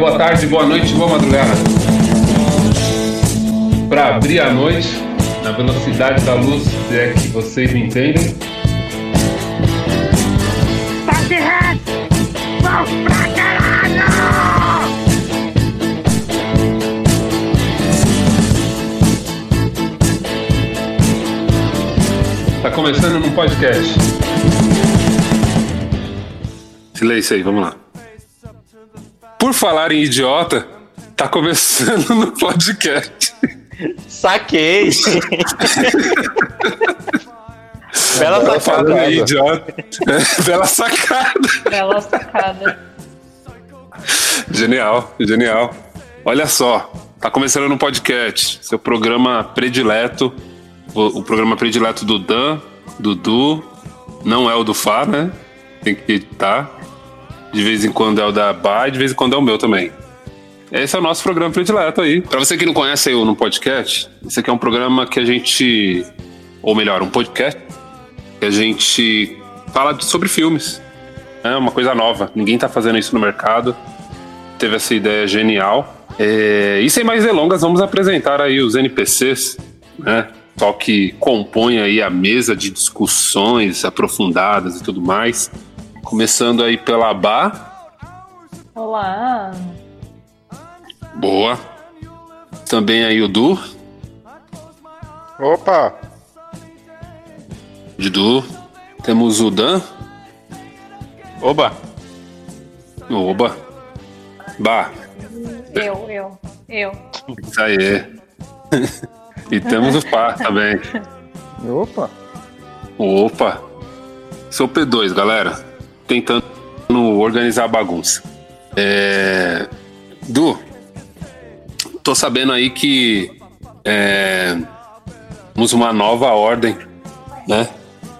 boa tarde, boa noite, boa madrugada. Para abrir a noite na velocidade da luz, se é que vocês me entendem. Tá começando num podcast. Silêncio aí, vamos lá. Falar em idiota, tá começando no podcast. Saquei! Bela sacada. Falando idiota. Bela sacada. Bela sacada. Genial, genial. Olha só, tá começando no podcast, seu programa predileto, o, o programa predileto do Dan, do Du, não é o do Fá, né? Tem que editar. De vez em quando é o da Ba e de vez em quando é o meu também. Esse é o nosso programa predileto aí. Para você que não conhece eu no podcast, esse aqui é um programa que a gente, ou melhor, um podcast que a gente fala sobre filmes. É uma coisa nova. Ninguém tá fazendo isso no mercado. Teve essa ideia genial. É... E sem mais delongas, vamos apresentar aí os NPCs, né? Só que compõe aí a mesa de discussões aprofundadas e tudo mais. Começando aí pela Bá. Olá. Boa. Também aí o Du. Opa. Du. Temos o Dan. Oba. Oba. Bah. Eu, eu, eu. Isso aí. e temos o Fá também. Opa. Opa. Sou P2, galera tentando organizar a bagunça. É... Du, tô sabendo aí que é, temos uma nova ordem, né?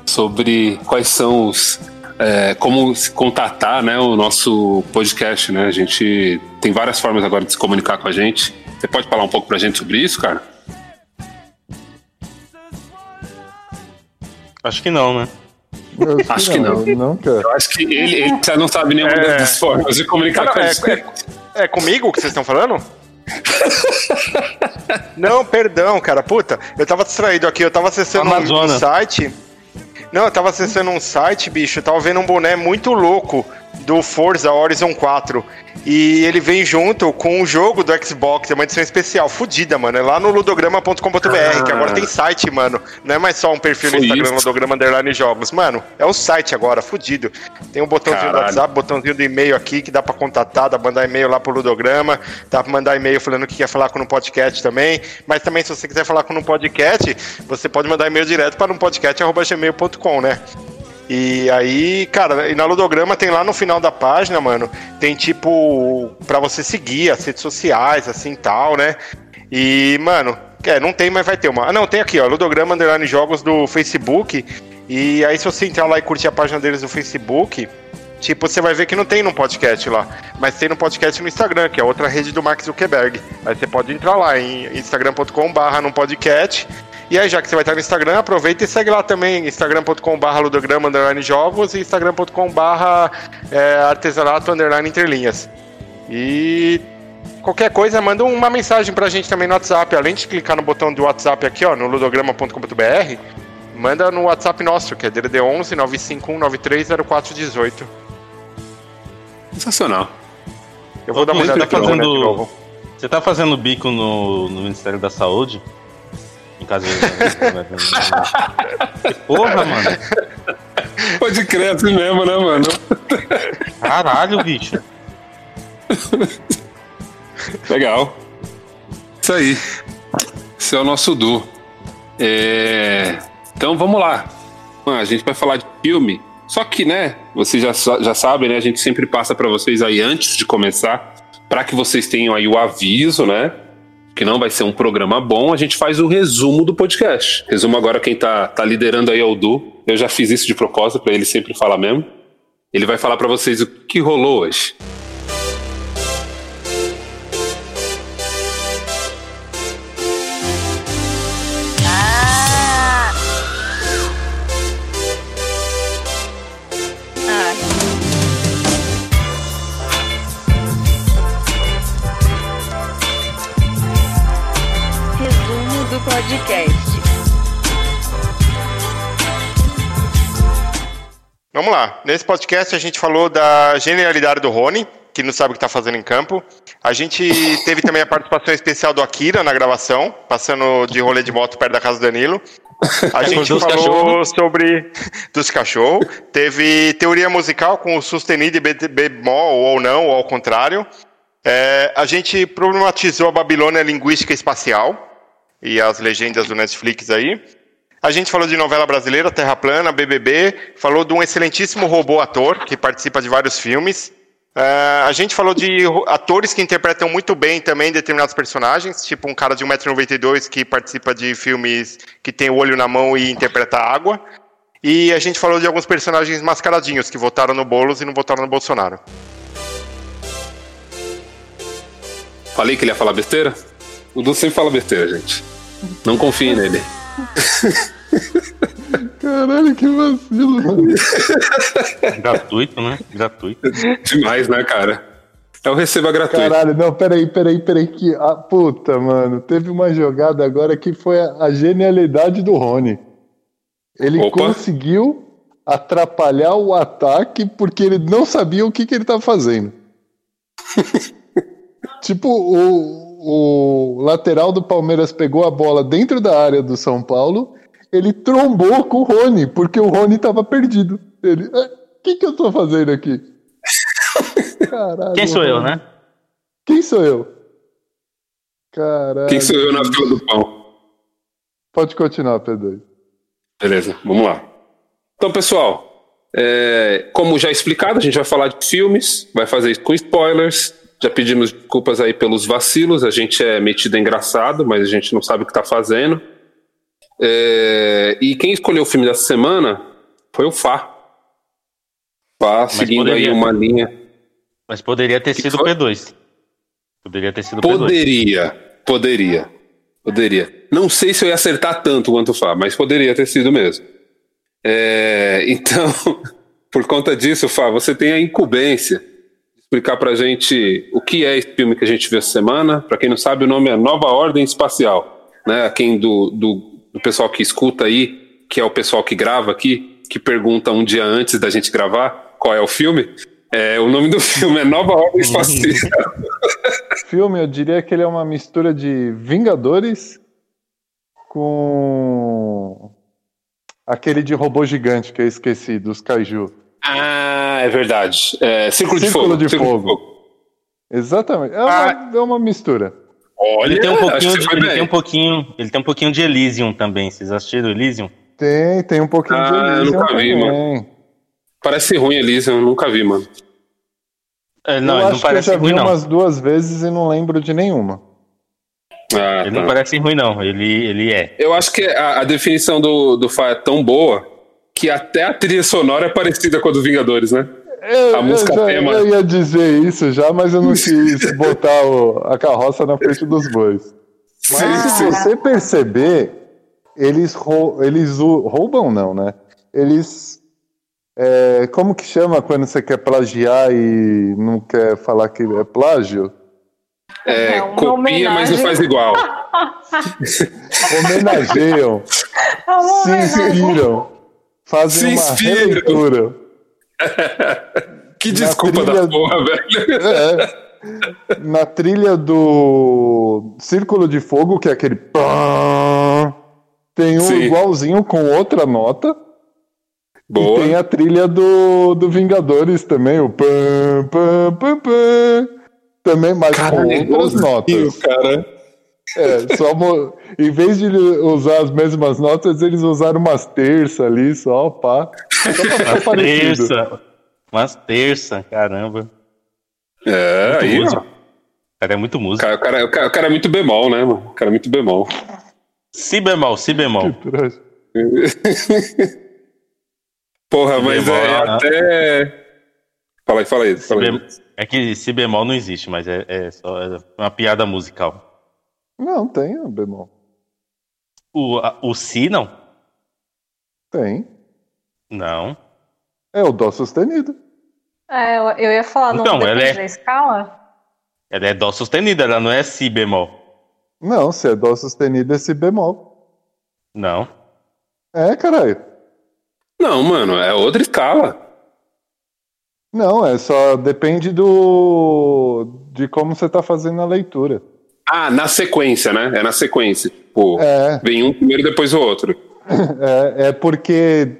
Sobre quais são os. É, como se contatar né, o nosso podcast, né? A gente tem várias formas agora de se comunicar com a gente. Você pode falar um pouco pra gente sobre isso, cara? Acho que não, né? Acho que não. Que não. cara. Eu acho que ele, ele já não sabe nenhuma é... das formas de comunicar não, com é, é, é comigo que vocês estão falando? não, perdão, cara. Puta, eu tava distraído aqui, eu tava acessando um site. Não, eu tava acessando um site, bicho, eu tava vendo um boné muito louco do Forza Horizon 4. E ele vem junto com o jogo do Xbox, é uma edição especial, fodida, mano. É lá no ludograma.com.br, ah. que agora tem site, mano. Não é mais só um perfil no Instagram, isso. Ludograma Underline Jogos. Mano, é um site agora, fodido. Tem um botãozinho Caralho. do WhatsApp, botãozinho do e-mail aqui, que dá pra contatar, dá pra mandar e-mail lá pro Ludograma, dá pra mandar e-mail falando que quer falar com um podcast também. Mas também, se você quiser falar com um podcast, você pode mandar e-mail direto para um podcast.gmail.com, né? E aí, cara, e na Ludograma tem lá no final da página, mano, tem tipo para você seguir as redes sociais, assim tal, né? E, mano, é, não tem, mas vai ter uma. Ah, não, tem aqui, ó, Ludograma Underline Jogos do Facebook. E aí, se você entrar lá e curtir a página deles no Facebook, tipo, você vai ver que não tem no podcast lá. Mas tem no podcast no Instagram, que é outra rede do Mark Zuckerberg. Aí você pode entrar lá em instagram.com/barra no podcast e aí, já que você vai estar no Instagram, aproveita e segue lá também, instagram.com.br ludograma underline jogos e instagram.com.br é, artesanato underline interlinhas. E qualquer coisa, manda uma mensagem pra gente também no WhatsApp. Além de clicar no botão do WhatsApp aqui, ó, no ludograma.com.br, manda no WhatsApp nosso, que é DDD 11 951 930418. Sensacional. Eu vou Ô, dar uma olhada fazendo... Você tá fazendo bico no, no Ministério da Saúde? Em casa Porra, mano. Pode crer assim mesmo, né, mano? Caralho, bicho. Legal. Isso aí. Esse é o nosso Du. É... Então vamos lá. A gente vai falar de filme. Só que, né, vocês já, já sabem, né? A gente sempre passa para vocês aí antes de começar, para que vocês tenham aí o aviso, né? Que não vai ser um programa bom, a gente faz o resumo do podcast. Resumo agora quem tá, tá liderando aí é o Du. Eu já fiz isso de propósito para ele sempre falar mesmo. Ele vai falar para vocês o que rolou hoje. Nesse podcast a gente falou da genialidade do Rony, que não sabe o que está fazendo em campo. A gente teve também a participação especial do Akira na gravação, passando de rolê de moto perto da casa do Danilo. A gente falou cachorro. sobre dos cachorros. Teve teoria musical com o sustenido e bemol ou não, ou ao contrário. É, a gente problematizou a Babilônia linguística espacial e as legendas do Netflix aí. A gente falou de novela brasileira, Terra Plana, BBB, falou de um excelentíssimo robô ator que participa de vários filmes. Uh, a gente falou de atores que interpretam muito bem também determinados personagens, tipo um cara de 1,92m que participa de filmes que tem o olho na mão e interpreta água. E a gente falou de alguns personagens mascaradinhos que votaram no Boulos e não votaram no Bolsonaro. Falei que ele ia falar besteira? O Du sempre fala besteira, gente. Não confie nele. Caralho, que vacilo, mano. Gratuito, né? Gratuito. Demais, né, cara? Eu recebo a gratuito. Caralho, não, peraí, peraí, peraí. Que, ah, puta, mano. Teve uma jogada agora que foi a, a genialidade do Rony. Ele Opa. conseguiu atrapalhar o ataque porque ele não sabia o que, que ele estava fazendo. tipo, o, o lateral do Palmeiras pegou a bola dentro da área do São Paulo ele trombou com o Rony, porque o Rony tava perdido. Ele, o é, que, que eu tô fazendo aqui? Caralho. Quem sou eu, né? Quem sou eu? Caralho. Quem sou eu na fila do pão? Pode continuar, Pedro. Beleza, vamos lá. Então, pessoal, é, como já explicado, a gente vai falar de filmes, vai fazer isso com spoilers. Já pedimos desculpas aí pelos vacilos, a gente é metido engraçado, mas a gente não sabe o que tá fazendo. É, e quem escolheu o filme dessa semana foi o Fá. Fá, Mas seguindo poderia, aí uma linha. Mas poderia ter sido o P2. Poderia ter sido Poderia, P2. poderia, poderia. Não sei se eu ia acertar tanto quanto o Fá, mas poderia ter sido mesmo. É, então, por conta disso, Fá, você tem a incumbência explicar pra gente o que é esse filme que a gente viu essa semana. Para quem não sabe, o nome é Nova Ordem Espacial. Né, a quem do, do do pessoal que escuta aí, que é o pessoal que grava aqui, que pergunta um dia antes da gente gravar qual é o filme. É, o nome do filme é Nova Ordem Espacial. filme, eu diria que ele é uma mistura de Vingadores com aquele de robô gigante que eu esqueci, dos Kaiju. Ah, é verdade. É, Círculo, Círculo de, Fogo. de Círculo Fogo. de Fogo. Exatamente. É, uma, ah. é uma mistura. Olha, ele tem um pouquinho, de, ele tem um pouquinho, ele tem um pouquinho de Elysium também. Vocês assistiram Elysium? Tem, tem um pouquinho ah, de Elysium. nunca vi, mano. Parece ruim Elysium, eu nunca vi, mano. É, não, eu acho não parece que eu já vi ruim, umas duas vezes e não lembro de nenhuma. Ah, ele tá. não parece ruim, não. Ele, ele é. Eu acho que a, a definição do, do Fá é tão boa que até a trilha sonora é parecida com a do Vingadores, né? Eu, a música eu, tema. Eu ia dizer isso já, mas eu não quis botar o, a carroça na frente dos bois. Mas sim, se sim. você perceber, eles, rou, eles roubam, não, né? Eles. É, como que chama quando você quer plagiar e não quer falar que é plágio? É, é copia, homenagem. mas não faz igual. Homenageiam. É se inspiram. Fazem se uma releitura. que desculpa da porra, velho. É, na trilha do Círculo de Fogo, que é aquele. Tem um Sim. igualzinho com outra nota. Boa. E tem a trilha do, do Vingadores também, o pam, pam, pam, pam. Também, mas cara, com outras notas. Cara. É, só em vez de usar as mesmas notas, eles usaram umas terças ali só, pá. Só umas terça. Umas terça, caramba. É, muito aí, música. O cara é muito músico. O cara, o, cara, o cara, é muito bemol, né, mano? O cara é muito bemol. Si bemol, si bemol. Porra, si mas bemol, é, é até. Fala aí, fala aí. Fala aí. É que si bemol não existe, mas é, é só é uma piada musical. Não, tem o bemol. O, a, o Si não? Tem. Não. É o Dó sustenido. É, eu, eu ia falar, não então, ela é, da escala? Ela é Dó sustenido, ela não é Si bemol. Não, se é Dó sustenido é Si bemol. Não. É, caralho. Não, mano, é outra escala. Não, é só depende do de como você tá fazendo a leitura. Ah, na sequência, né? É na sequência. Tipo, É. vem um primeiro depois o outro. É, é porque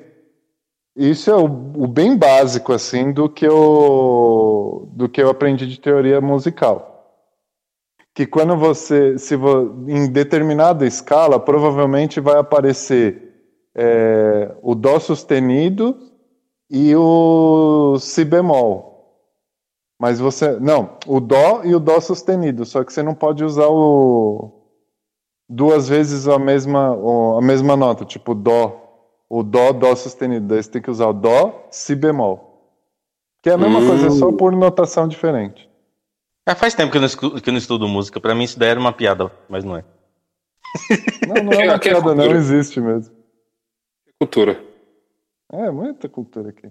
isso é o, o bem básico assim do que eu do que eu aprendi de teoria musical. Que quando você se vo, em determinada escala provavelmente vai aparecer é, o dó sustenido e o si bemol. Mas você não, o dó e o dó sustenido, só que você não pode usar o duas vezes a mesma, o- a mesma nota, tipo dó, o dó, dó sustenido. Daí você tem que usar o dó, si bemol. Que é a mesma Hum. coisa, só por notação diferente. É, faz tempo que eu, não escu- que eu não estudo música. Pra mim isso daí era uma piada, mas não é. Não, não é uma Aqui é piada, não existe mesmo. Cultura. É, muita cultura aqui.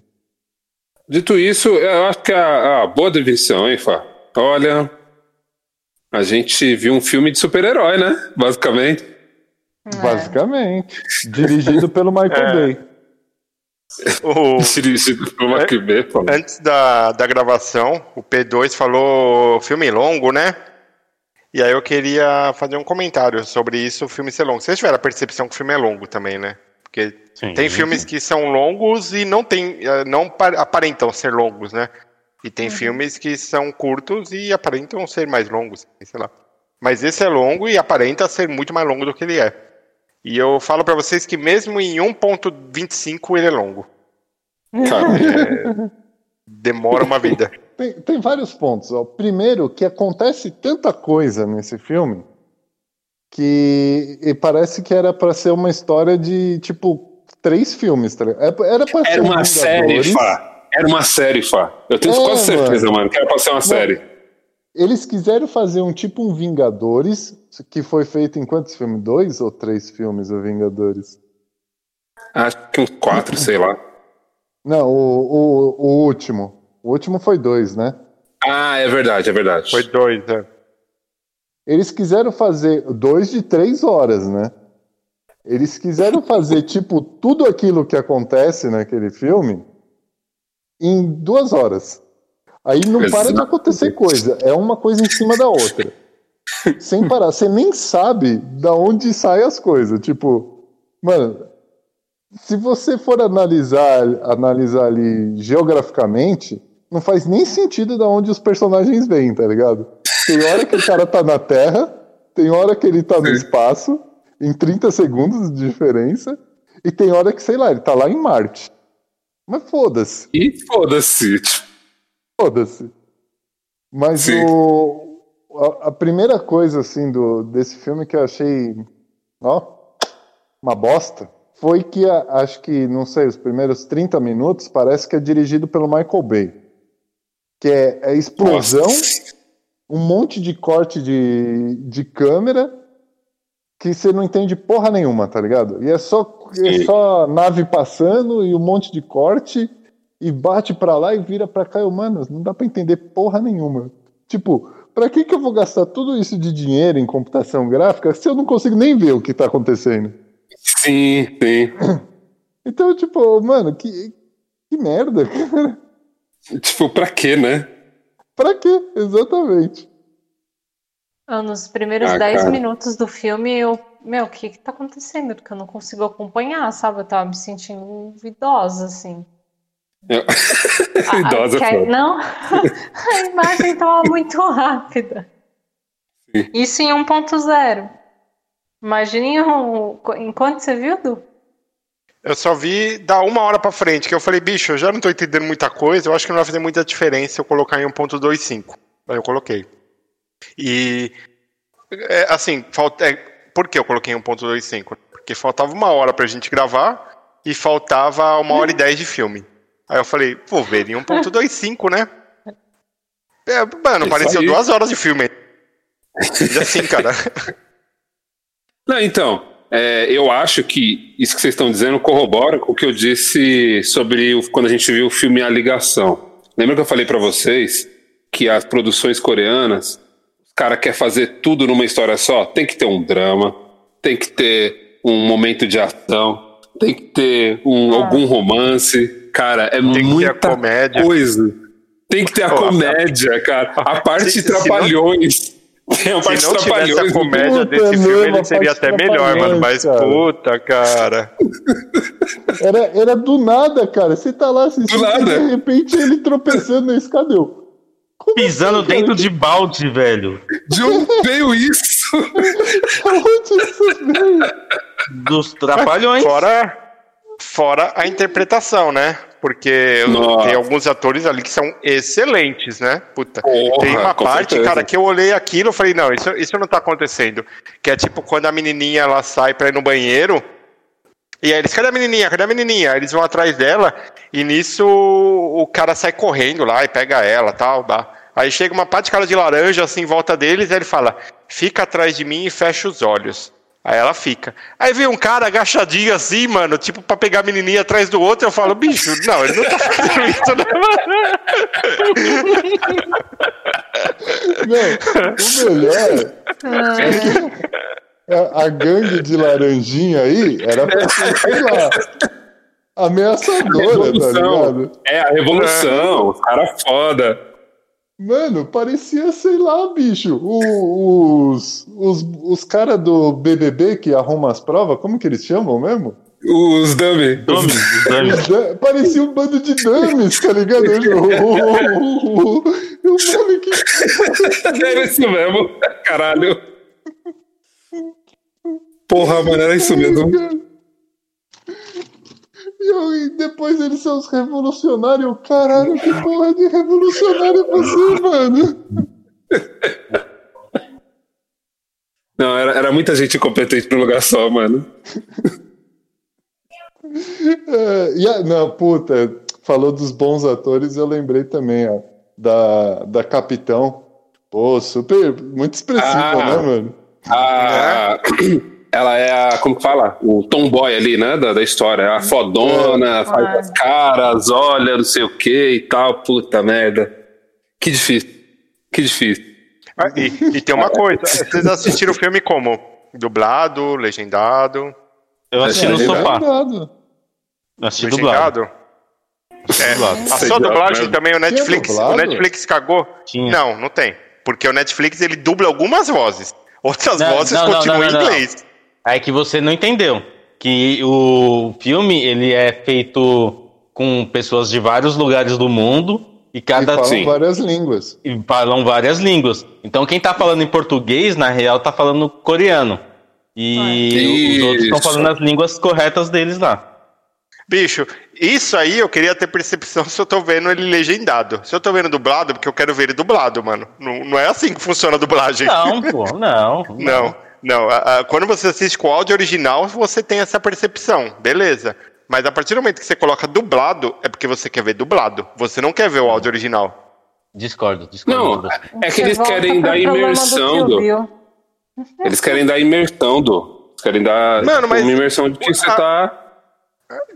Dito isso, eu acho que a, a boa definição, hein, Fá? Olha, a gente viu um filme de super-herói, né? Basicamente. É. Basicamente. Dirigido pelo Michael É. Bay. O- Dirigido por uma QB, pô. antes da, da gravação, o P2 falou filme longo, né? E aí eu queria fazer um comentário sobre isso, o filme ser longo. Vocês tiveram a percepção que o filme é longo também, né? Porque Sim. tem filmes que são longos e não tem, eh, não pa- aparentam ser longos, né? E tem filmes que são curtos e aparentam ser mais longos, sei lá. Mas esse é longo e aparenta ser muito mais longo do que ele é. E eu falo pra vocês que mesmo em 1.25 ele é longo. Cara, Demora uma vida. Tem, tem vários pontos. Ó. Primeiro, que acontece tanta coisa nesse filme que e parece que era pra ser uma história de, tipo, três filmes. Tá ligado? É- era pra ser era uma Vingadores. série, Fá. Era uma série, Fá. Eu tenho É, quase certeza, mano. que era pra ser uma série. Eles quiseram fazer um tipo um Vingadores, que foi feito em quantos filmes? Dois ou três filmes, o Vingadores? Acho que uns quatro, sei lá. Não, o, o, o último. O último foi dois, né? Ah, é verdade, é verdade. Foi dois, é. Eles quiseram fazer dois de três horas, né? Eles quiseram fazer, tipo, tudo aquilo que acontece naquele filme em duas horas. Aí não para de acontecer coisa. É uma coisa em cima da outra. Sem parar. Você nem sabe da onde saem as coisas. Tipo, mano, se você for analisar, analisar ali geograficamente, não faz nem sentido da onde os personagens vêm, tá ligado? Tem hora que o cara tá na Terra, tem hora que ele tá no espaço, em 30 segundos de diferença, e tem hora que, sei lá, ele tá lá em Marte. Mas foda-se, E foda-se. tipo, foda-se. Mas Sim. o, a, a primeira coisa, assim, do, desse filme que eu achei, ó, uma bosta, foi que, a- acho que, não sei, os primeiros 30 minutos parece que é dirigido pelo Michael Bay. Que é, é explosão, Nossa. Um monte de corte de, de câmera que você não entende porra nenhuma, tá ligado? E é só, é só nave passando e um monte de corte e bate pra lá e vira pra cá. Eu, mano, não dá pra entender porra nenhuma. Tipo, pra que que eu vou gastar tudo isso de dinheiro em computação gráfica se eu não consigo nem ver o que tá acontecendo? Sim, sim. Então, tipo, mano, que, que merda, cara. Tipo, pra quê, né? Pra quê? Exatamente. Ah, Nos primeiros Ah, 10 cara. minutos do filme, eu. Meu, o que que tá acontecendo? Porque eu não consigo acompanhar, sabe? Eu tava me sentindo idosa, assim. Eu- Ah, Idosa é foda. Não, a imagem tava muito rápida. Sim. Isso em 1.0. Imagine um- em quanto você viu, Du? Eu só vi da uma hora pra frente, que eu falei, bicho, eu já não tô entendendo muita coisa, eu acho que não vai fazer muita diferença eu colocar em 1.25. Aí eu coloquei. E, é, assim, falta, é, por que eu coloquei em 1.25? Porque faltava uma hora pra gente gravar e faltava uma hora e dez de filme. Aí eu falei, vou ver em 1.25, né? É, mano, Isso pareceu aí. duas horas de filme. E assim, cara. Não, então, é, eu acho que isso que vocês estão dizendo corrobora com o que eu disse sobre o- quando a gente viu o filme A Ligação. Lembra que eu falei pra vocês que as produções coreanas, os cara quer fazer tudo numa história só, tem que ter um drama, tem que ter um momento de ação, tem que ter um, ah. algum romance. Cara, é tem muita coisa. Tem que ter a comédia, cara. A parte se, trapalhões. Se, não, se não tivesse a comédia puta desse filme, ele seria até melhor, mano. Mas cara. puta, cara. Era, era do nada, cara. Você tá lá assistindo e de repente ele tropeçando na escada. Eu, como Pisando assim, dentro de balde, velho. De onde veio isso? onde isso veio? Dos trapalhões. Fora, fora a interpretação, né? Porque Nossa. tem alguns atores ali que são excelentes, né? Puta. Porra, tem uma parte, certeza. cara, que eu olhei aquilo e falei, não, isso, isso não tá acontecendo. Que é tipo quando a menininha ela sai pra ir no banheiro. E aí eles, cadê a menininha? Cadê a menininha? Aí eles vão atrás dela e nisso o cara sai correndo lá e pega ela tal, dá. Aí chega uma pá de cara de laranja assim em volta deles e ele fala: fica atrás de mim e fecha os olhos. Aí ela fica. Aí vem um cara agachadinho assim, mano, tipo pra pegar a menininha atrás do outro. Eu falo, bicho, não, ele não tá fazendo isso, não. Não, o melhor. É a, a gangue de laranjinha aí era pra ser, sei lá, ameaçadora, tá ligado? É, a revolução, os caras foda. Mano, parecia, sei lá, bicho, os, os, os caras do BBB que arrumam as provas, como que eles chamam mesmo? Os dummy. dummy. Os Parecia um bando de dummies, tá ligado? o, o, nome que... Era isso mesmo, caralho. Porra, mano, era isso mesmo. E, depois eles são os revolucionários. Caralho, que porra de revolucionário é você, mano? Não, era, era muita gente incompetente no lugar só, mano. É, e a, não, puta, falou dos bons atores, eu lembrei também, ó, da, da Capitão. Pô, super, muito expressiva, ah, né, mano? Ah, ela é a, como que fala? O tomboy ali, né, da, da história. É a fodona, é. faz as caras, olha, não sei o que e tal. Puta merda. Que difícil. Que difícil. Ah, e, e, tem uma coisa, vocês assistiram o filme como? Dublado, legendado? Eu assisti no sofá. Assisti legendado? dublado. É, a sua dublagem também, o Netflix, o Netflix cagou? Tinha. Não, não tem. Porque o Netflix ele dubla algumas vozes. Outras não, vozes não, continuam não, em inglês. É que você não entendeu. Que o filme ele é feito com pessoas de vários lugares do mundo e cada e falam sim. várias línguas. E falam várias línguas. Então quem tá falando em português, na real, tá falando coreano. E os outros estão falando as línguas corretas deles lá. Bicho, isso aí eu queria ter percepção se eu tô vendo ele legendado. Se eu tô vendo dublado, porque eu quero ver ele dublado, mano. Não, não é assim que funciona a dublagem. Não, pô, não. não. não. Não, a, a, quando você assiste com áudio original, você tem essa percepção, beleza. Mas a partir do momento que você coloca dublado, é porque você quer ver dublado. Você não quer ver o áudio original. Discordo, discordo. Não, é que eles querem dar imersão do. Eles querem dar imersão do. Eles querem dar Mano, mas uma imersão de que você tá.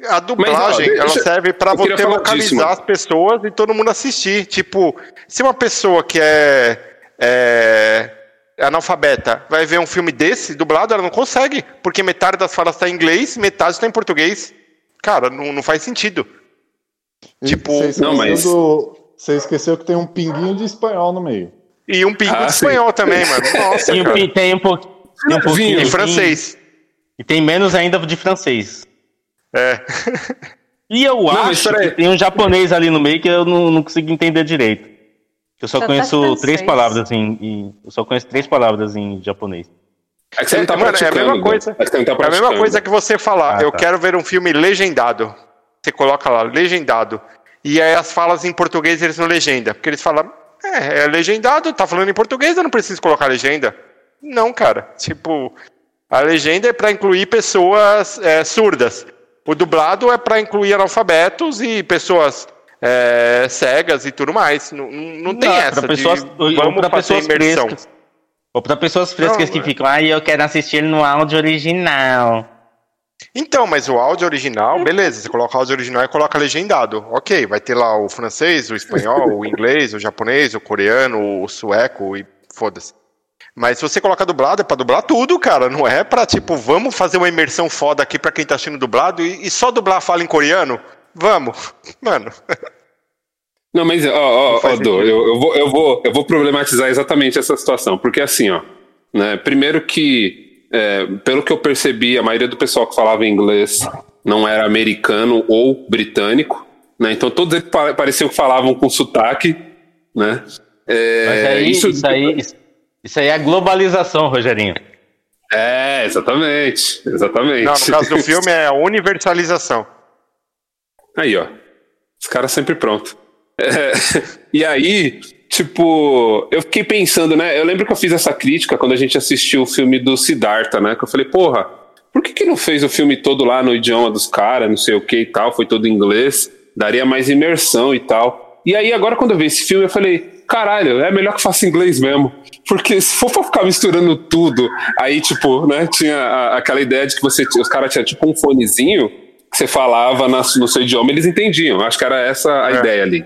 A dublagem, mas, ó, ela serve para você localizar as pessoas e todo mundo assistir. Tipo, se uma pessoa que é, é analfabeta vai ver um filme desse dublado, ela não consegue, porque metade das falas está em inglês, metade está em português. Cara, não, não faz sentido. E tipo, não, mas do... você esqueceu que tem um pinguinho de espanhol no meio. E um pinguinho ah, de espanhol sim. também, mano. Nossa, e um, tem um, po... um pouquinho em francês. E tem menos ainda de francês. É. E eu não, acho que tem um japonês ali no meio que eu não, não consigo entender direito. Eu só, conheço três palavras em, Eu só conheço três palavras em japonês. É, que você não tá mano, é a mesma coisa. É, tá é a mesma coisa que você falar. Ah, eu tá. quero ver um filme legendado. Você coloca lá, legendado. E aí as falas em português eles não legenda. Porque eles falam, é, é legendado, tá falando em português, eu não preciso colocar legenda. Não, cara. Tipo, a legenda é para incluir pessoas é, surdas. O dublado é para incluir analfabetos e pessoas é, cegas e tudo mais. Não, não tem não, essa. Pra pessoas, de, vamos pra pessoas imersão. Frescas, ou para pessoas frescas não, que ficam, ah, eu quero assistir no áudio original. Então, mas o áudio original, beleza, você coloca o áudio original e coloca legendado. Ok, vai ter lá o francês, o espanhol, o inglês, o japonês, o coreano, o sueco e foda-se. Mas se você coloca dublado, é pra dublar tudo, cara. Não é pra, tipo, vamos fazer uma imersão foda aqui pra quem tá assistindo dublado e, e só dublar fala em coreano? Vamos. Mano. Não, mas, ó, ó, ó Dô, eu, eu, vou, eu, vou, eu vou problematizar exatamente essa situação. Porque, assim, ó, né, primeiro que, é, pelo que eu percebi, a maioria do pessoal que falava inglês não era americano ou britânico, né? Então todos eles pareciam que falavam com sotaque, né? É, Mas aí, isso, isso, aí, isso aí é a globalização, Rogerinho. É, exatamente. Exatamente. Não, no caso do filme é a universalização. Aí, ó. Os caras sempre prontos. É, e aí, tipo, eu fiquei pensando, né? Eu lembro que eu fiz essa crítica quando a gente assistiu o filme do Siddhartha, né? Que eu falei, porra, por que, que não fez o filme todo lá no idioma dos caras, não sei o que e tal, foi todo em inglês? Daria mais imersão e tal. E aí, agora, quando eu vi esse filme, eu falei, caralho, é melhor que faça inglês mesmo. Porque se for pra ficar misturando tudo, aí, tipo, né, tinha a, aquela ideia de que você, os caras tinham tipo um fonezinho que você falava na, no seu idioma, eles entendiam. Acho que era essa a é. ideia ali,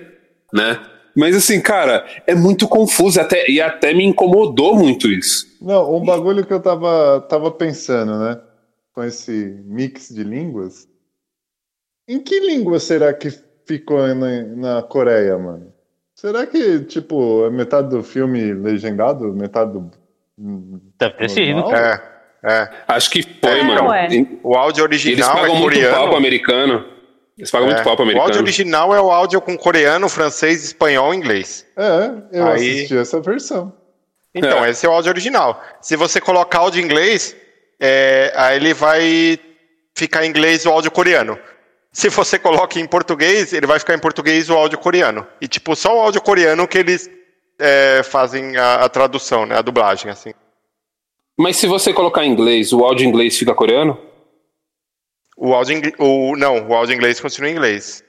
né? Mas assim, cara, é muito confuso até, e até me incomodou muito isso. Não, um bagulho que eu tava, tava pensando, né? Com esse mix de línguas. Em que língua será que ficou na, na Coreia, mano? Será que, tipo, é metade do filme legendado, metade do. Deve ter sido. É, é. Acho que foi, é, mano. É. O áudio original Eles pagam é muito pau pro americano. Eles pagam é. muito pau pro americano. O áudio original é o áudio com coreano, francês, espanhol e inglês. É, eu Aí... assisti essa versão. Então, é. esse é o áudio original. Se você colocar áudio em inglês, é, aí ele vai ficar em inglês o áudio coreano. Se você coloca em português, ele vai ficar em português o áudio coreano. E, tipo, só o áudio coreano que eles é, fazem a, a, tradução, né? A dublagem, assim. Mas se você colocar em inglês, o áudio em inglês fica coreano? O áudio o Não, o áudio em inglês continua em inglês.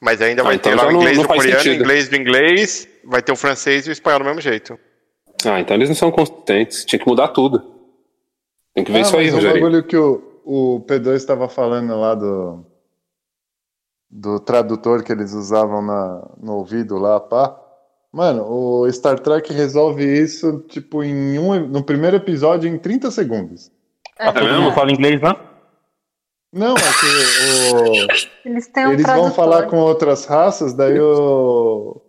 Mas ainda ah, vai então ter lá o inglês não, não do coreano, o inglês do inglês, vai ter o francês e o espanhol do mesmo jeito. Ah, então eles não são consistentes. Tinha que mudar tudo. Tem que ver ah, isso aí, Rogério. O bagulho que o, o P2 estava falando lá do do tradutor que eles usavam na, no ouvido lá, pá. Mano, o Star Trek resolve isso, tipo, em um, no primeiro episódio em 30 segundos. É, ah, todo mundo fala inglês, não? Não, é que o, eles, têm um eles vão falar com outras raças, daí o,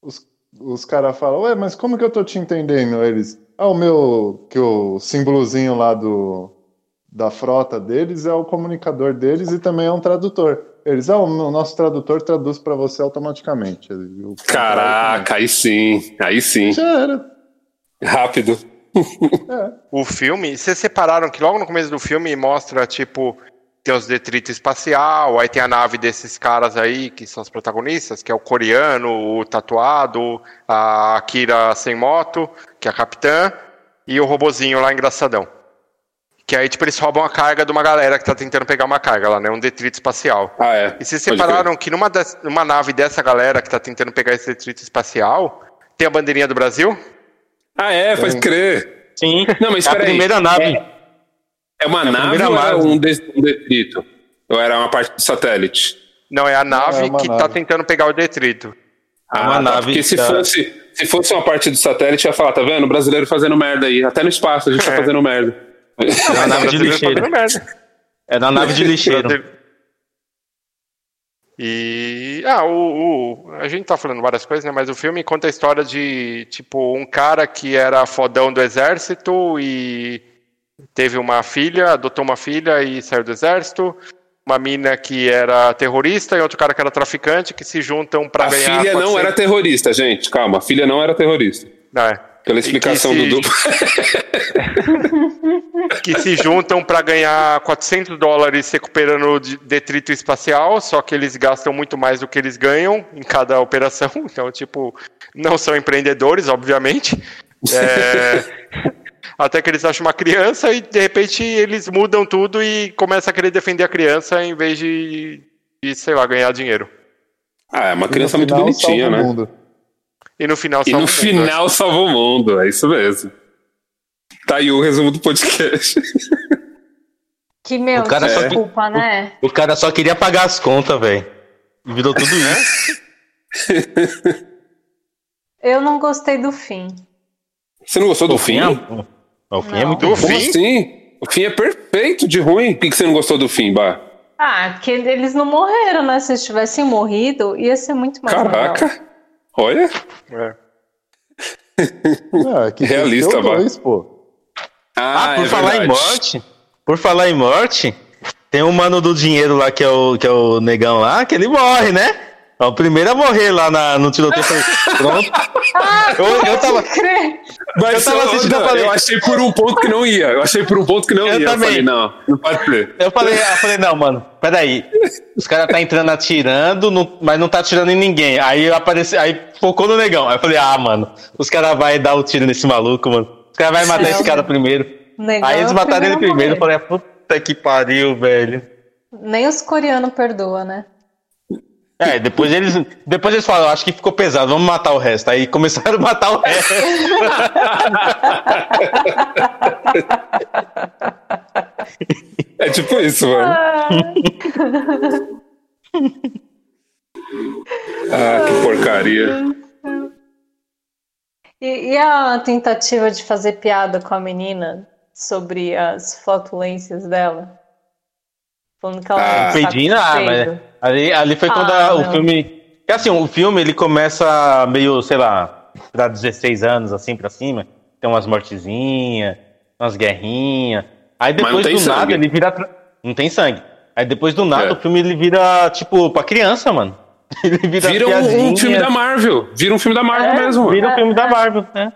os, os caras falam, ué, mas como que eu tô te entendendo? Eles, ah, o meu, que o símbolozinho lá do, da frota deles é o comunicador deles e também é um tradutor. Eles, ah, o nosso tradutor traduz para você automaticamente. Caraca, aí sim, aí sim. Já era. Rápido. É. O filme, vocês separaram que logo no começo do filme mostra, tipo, tem os detritos espacial, aí tem a nave desses caras aí, que são os protagonistas, que é o coreano, o tatuado, a Akira sem moto, que é a capitã, e o robozinho lá engraçadão. Que aí, tipo, eles roubam a carga de uma galera que tá tentando pegar uma carga lá, né? Um detrito espacial. Ah, é. E vocês separaram que numa, das, numa nave dessa galera que tá tentando pegar esse detrito espacial, tem a bandeirinha do Brasil? Ah, é, faz crer. Sim. Não, mas é espera a primeira aí. nave. É, é uma é nave ou é um, detrito? Ou era uma parte do satélite? Não, é a nave é que tá nave. tá tentando pegar o detrito. Ah, é uma tá, nave. Porque se fosse, se fosse uma parte do satélite, ia falar, tá vendo? O brasileiro fazendo merda aí. Até no espaço a gente tá fazendo merda. É uma nave de lixeiro. É na nave de lixeiro. E. Ah, o, o, A gente tá falando várias coisas, né? Mas o filme conta a história de, tipo, um cara que era fodão do exército e teve uma filha, adotou uma filha e saiu do exército. Uma mina que era terrorista e outro cara que era traficante que se juntam para ganhar. A filha não era terrorista, gente. Calma, a filha não era terrorista. É. Pela explicação se... do duplo. que se juntam para ganhar 400 dólares recuperando detrito espacial, só que eles gastam muito mais do que eles ganham em cada operação. Então, tipo, não são empreendedores, obviamente. É... Até que eles acham uma criança e de repente eles mudam tudo e começam a querer defender a criança em vez de, de sei lá, ganhar dinheiro. Ah, é uma criança muito bonitinha, né? E no final salva e no o mundo. final salva o mundo, é isso mesmo. Tá aí o resumo do podcast. Que meu, o cara desculpa, só, né? O, o, cara só queria pagar as contas, velho. Virou tudo isso. Eu não gostei do fim. Você não gostou do fim? É, o fim é muito do Fim? Assim? O fim é perfeito de ruim. Por que você não gostou do fim, Bar? Ah, porque eles não morreram, né? Se eles tivessem morrido, ia ser muito mais Caraca! Legal. Olha! É. Ah, que Realista, Bar. Pô. Ah, ah por é falar verdade. em morte, por falar em morte, tem um mano do dinheiro lá que é o, que é o negão lá, que ele morre, né? É o primeiro a morrer lá na, no tiroteio. Pronto. eu, eu tava. Mas eu tava assistindo, eu, falei, eu achei por um ponto que não ia. Eu achei por um ponto que não eu ia. Também. Eu falei, não, não pode ser. Eu falei, eu falei, não, mano, peraí. Os caras tá entrando atirando, não, mas não tá atirando em ninguém. Aí apareceu, aí focou no negão. Aí eu falei, ah, mano, os caras vão dar o tiro nesse maluco, mano. Os caras vão matar esse cara primeiro. Negão aí eles mataram ele primeiro. Eu falei, puta que pariu, velho. Nem os coreanos perdoam, né? É, depois eles, depois eles falaram, acho que ficou pesado, vamos matar o resto. Aí começaram a matar o resto. é tipo isso, mano. ah, que porcaria. E, e, a tentativa de fazer piada com a menina sobre as flatulências dela? Falando que ela ah, peidinho, ah, mas ali, ali foi ah, quando a, o filme. É assim, o filme ele começa meio, sei lá, pra 16 anos, assim, pra cima. Tem umas mortezinhas, umas guerrinhas. Aí depois do sangue. nada ele vira. Não tem sangue. Aí depois do nada é. o filme ele vira, tipo, pra criança, mano. Ele vira, vira um, um, filme da Marvel. Vira um filme da Marvel é, mesmo. Vira um filme da Marvel, né?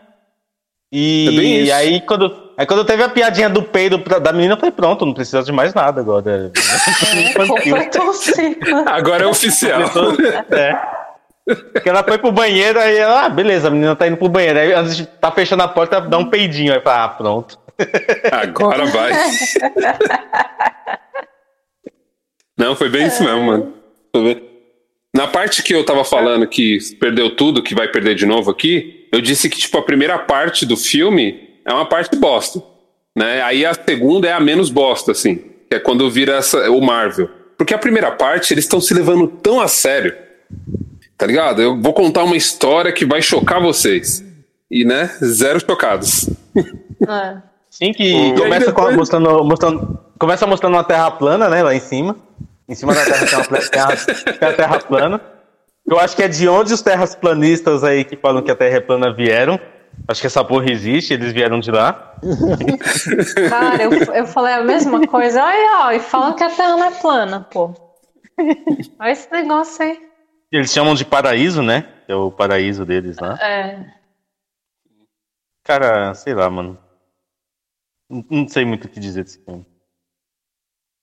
E, é e aí quando Aí quando teve a piadinha do peido da menina, eu falei, pronto, não precisa de mais nada agora. É, agora é oficial. é. Porque ela foi pro banheiro, aí ela, ah, beleza, a menina tá indo pro banheiro. Aí antes de tá fechando a porta, dá um peidinho. Aí fala, ah, pronto. Agora vai. Não, foi bem isso mesmo, mano. Na parte que eu tava falando que perdeu tudo, que vai perder de novo aqui, eu disse que, tipo, a primeira parte do filme é uma parte bosta. Né? Aí a segunda é a menos bosta, assim. Que é quando vira essa, o Marvel. Porque a primeira parte, eles estão se levando tão a sério. Tá ligado? Eu vou contar uma história que vai chocar vocês. E, né, zero chocados. É. Sim, que começa depois... mostrando, mostrando, começa mostrando uma terra plana, né, lá em cima. Em cima da terra tem uma terra, tem a terra plana. Eu acho que é de onde os terraplanistas aí que falam que a terra é plana vieram. Acho que essa porra existe, eles vieram de lá. Cara, eu, eu falei a mesma coisa. Olha, ó, e falam que a Terra não é plana, pô. Olha esse negócio aí. Eles chamam de paraíso, né? É o paraíso deles lá. É. Cara, sei lá, mano. Não, não sei muito o que dizer desse filme.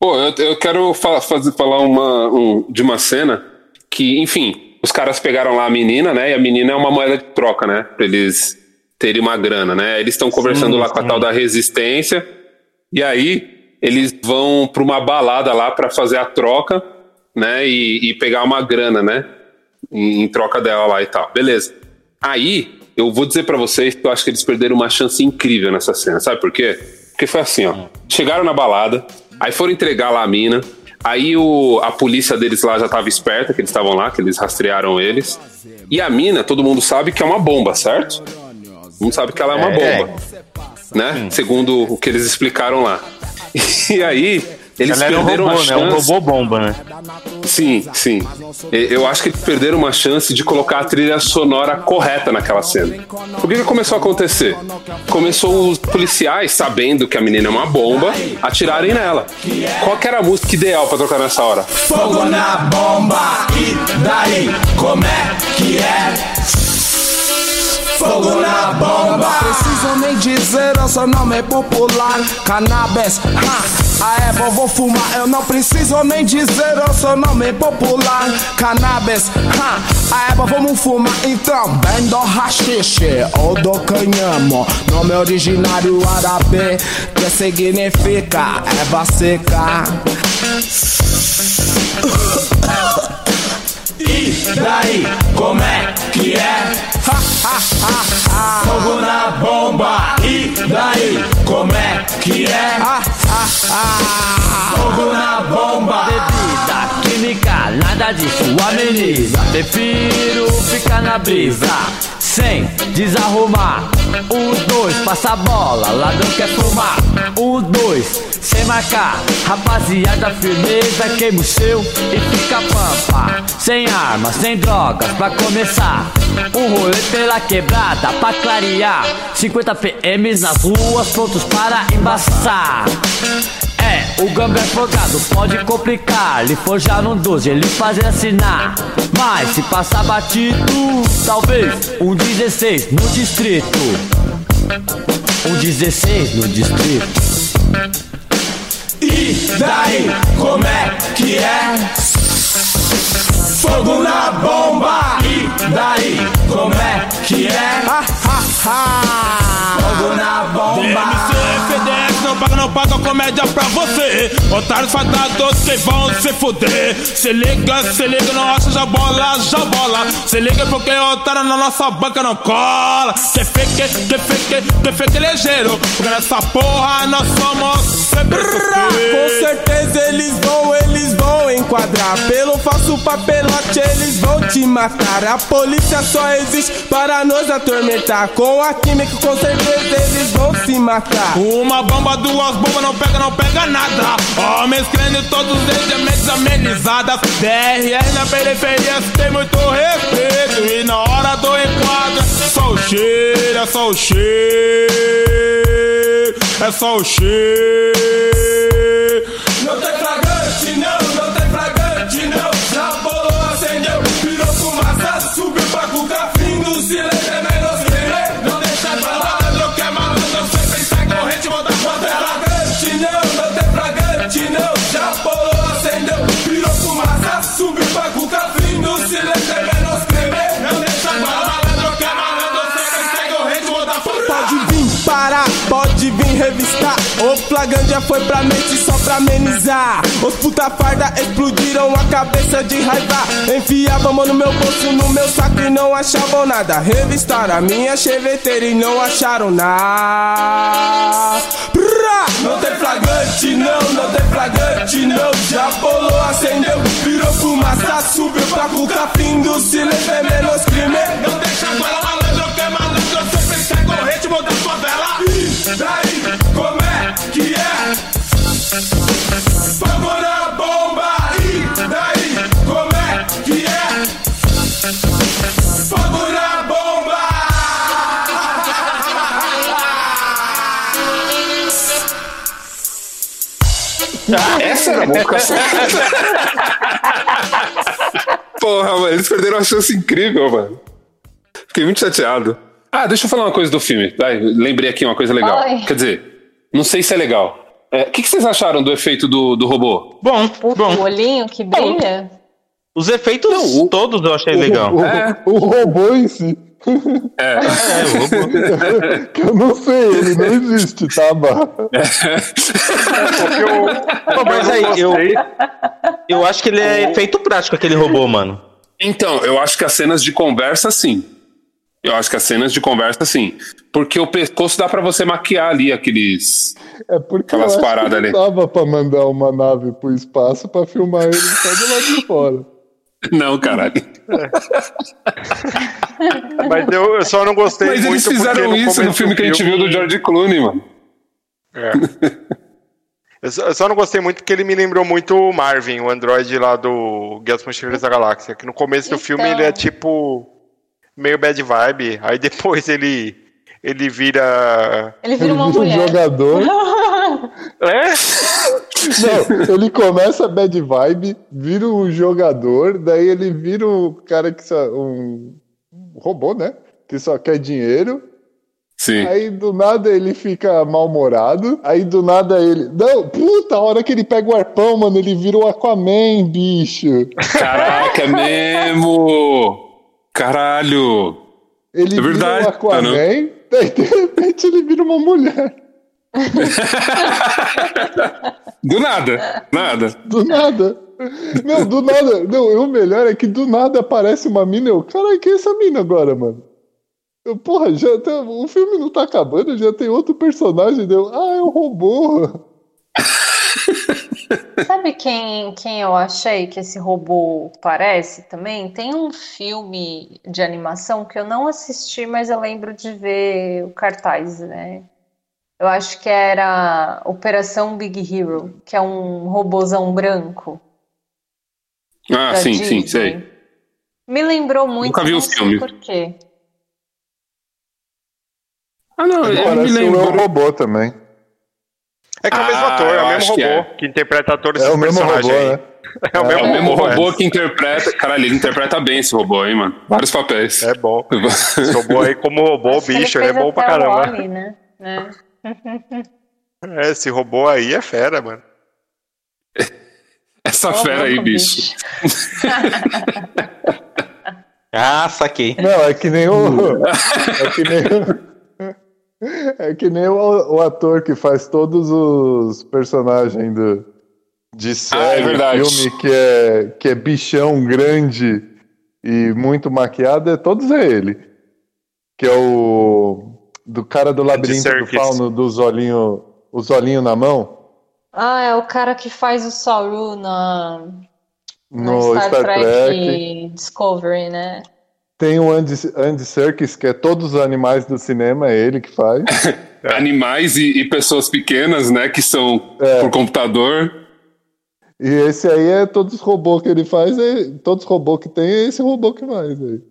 Pô, eu, eu quero falar, fazer, falar uma, um, de uma cena que, enfim, os caras pegaram lá a menina, né? E a menina é uma moeda de troca, né? Pra eles terem uma grana, né? Eles estão conversando sim, lá com a tal da resistência, e aí eles vão para uma balada lá para fazer a troca, né? E, e, pegar uma grana, né? Em, em, troca dela lá e tal. Beleza. Aí eu vou dizer para vocês que eu acho que eles perderam uma chance incrível nessa cena, sabe por quê? Porque foi assim, ó. Chegaram na balada, aí foram entregar lá a mina. Aí o, a polícia deles lá já estava esperta, que eles estavam lá, que eles rastrearam eles. E a mina, todo mundo sabe que é uma bomba, certo? mundo sabe que ela é uma é. bomba. Né? Sim. Segundo o que eles explicaram lá. E aí, eles ela perderam um robô, chance. Né? Um robô bomba, né? Sim, sim. Eu acho que eles perderam uma chance de colocar a trilha sonora correta naquela cena. O que, que começou a acontecer? Começou os policiais, sabendo que a menina é uma bomba, atirarem nela. Qual que era a música ideal para tocar nessa hora? Fogo na bomba, e daí? Como é que é? fogo na bomba. Preciso nem dizer, eu sou nome popular. Cannabis, ha, a Eva vou fumar. Eu não preciso nem dizer, eu sou nome popular. Cannabis, ha, a Eva vamos fumar. Então, bem do rachixe ou do canhamo. Nome originário árabe, que significa Eva seca. Daí, como é que é? Fogo na bomba, e daí, como é que é? Fogo na bomba, bebida química, nada disso, a menina. Prefiro ficar na brisa sem desarrumar. Um, dois, passa a bola, ladrão quer fumar. Um, dois, sem marcar. Rapaziada, firmeza, queima o seu e fica pampa. Sem armas, sem drogas, pra começar. Um rolê pela quebrada pra clarear. 50 PMs nas ruas, prontos para embaçar. É, o gamba é folgado, pode complicar. Lhe forjar num 12, ele fazer assinar. Mas se passar batido, talvez um 16 no distrito. Um 16 no distrito. E daí, como é que é? Fogo na bomba! E daí, como é que é? Ha, ha, ha. Fogo na bomba! DMC, não paga, não paga comédia pra você. Otários fadados que vão se fuder. Se liga, se liga, não acha já bola, já bola. Se liga porque otário na nossa banca não cola. Que fique, que fique, que fique ligeiro. Porque nessa porra nós somos Com certeza eles vão, eles vão enquadrar. Pelo falso papelote eles vão te matar. A polícia só existe para nos atormentar. Com a química com certeza eles vão se matar. Uma bomba, duas bombas, não pega, não pega nada. Homens crendo todos eles de mentes amenizadas. DRR na periferia tem muito respeito. E na hora do enquadro, só o cheiro, é só o cheiro. É só o cheiro. Não tem flagrante, não, não tem flagrante, não. Já bolou, acendeu, virou fumaça, subiu pra cuca, fim do silêncio, é menos pode vir revistar. O já foi pra mente só pra amenizar. Os puta farda explodiram a cabeça de raiva. Enfiavam mão no meu bolso, no meu saco e não achavam nada. Revistaram a minha cheveteira e não acharam nada. Não tem flagrante, não, não tem flagrante, não. Já bolou, acendeu, virou fumaça, subiu pra cuca, fim do silêncio, é menos crime. Não deixa agora malandro, Ah, essa era a boca Porra, mano, eles perderam uma chance incrível, mano. Fiquei muito chateado. Ah, deixa eu falar uma coisa do filme. Vai, lembrei aqui uma coisa legal. Ai. Quer dizer, não sei se é legal. É, O que, que vocês acharam do efeito do, do robô? Bom, Puta, bom. o olhinho que brilha. Os efeitos Não, o- todos eu achei legal. O, É. o robô em si. É. É, robô. Que eu não sei, ele não existe, tá, Barra? Porque eu, Pô, mas aí, eu, eu acho que ele é efeito prático, aquele robô, mano. Então, eu acho que as cenas de conversa, sim. Eu acho que as cenas de conversa, sim. Porque o pescoço dá pra você maquiar ali aqueles. É porque Aquelas eu acho paradas que ali. não dava pra mandar uma nave pro espaço pra filmar ele só do lado de fora. Não, caralho. Mas eu, eu só não gostei Mas muito eles porque fizeram no isso no começo filme do que a gente viu do George Clooney, mano. É. Eu só, eu só não gostei muito porque ele me lembrou muito o Marvin, o androide lá do Guia dos Mochileiros da Galáxia. Que no começo do Então. filme ele é tipo meio bad vibe, aí depois ele ele vira. Ele Ele vira uma vira um mulher. jogador. É? Não, ele começa bad vibe, vira um jogador, daí ele vira um cara que só. um robô, né? Que só quer dinheiro. Sim. Aí do nada ele fica mal-humorado. Aí do nada ele. Não, puta, a hora que ele pega o arpão, mano, ele vira o Aquaman, bicho. Caraca, mesmo! Caralho! Ele É verdade, vira o Aquaman, daí de repente ele vira uma mulher. Do nada, nada. Do nada. Não, do nada. Não, o melhor é que do nada aparece uma mina. Eu, caralho, que é essa mina agora, mano? Eu, porra, já tá, o filme não tá acabando, já tem outro personagem. Deu, ah, é o robô. Sabe quem, quem eu achei que esse robô parece também? Tem um filme de animação que eu não assisti, mas eu lembro de ver o cartaz, né? Eu acho que era Operação Big Hero, que é um robôzão branco. Ah, sim, Disney. sim, sei. Me lembrou muito. Nunca vi o filme. Por quê? Ah, não, ele me lembrou. o robô também. É que é o mesmo ah, ator, é o mesmo robô que, é. que interpreta atores É o mesmo robô, né? É o mesmo, é o mesmo robô, robô que interpreta. Caralho, ele interpreta bem esse robô aí, mano. Vários papéis. É bom. Esse robô aí, como robô, Acho bicho, ele é bom pra caramba. Wally, né? É. é, esse robô aí é fera, mano. Essa oh, fera aí, bicho. ah, saquei. Não, é que nem o. é que nem o. É que nem o, o, ator que faz todos os personagens do, de série, ah, é filme, que é, que é bichão grande e muito maquiado, é todos é ele. Que é o do cara do labirinto do fauno dos olhinhos, os olhinhos na mão. Ah, é o cara que faz o Saru na no, no Star, Star, Trek, Trek Discovery, né? Tem o Andy, Andy Serkis, que é todos os animais do cinema, é ele que faz. animais e, e, pessoas pequenas, né, que são é. por computador. E esse aí é todos os robôs que ele faz, é, todos os robôs que tem, é esse robô que faz. Aí.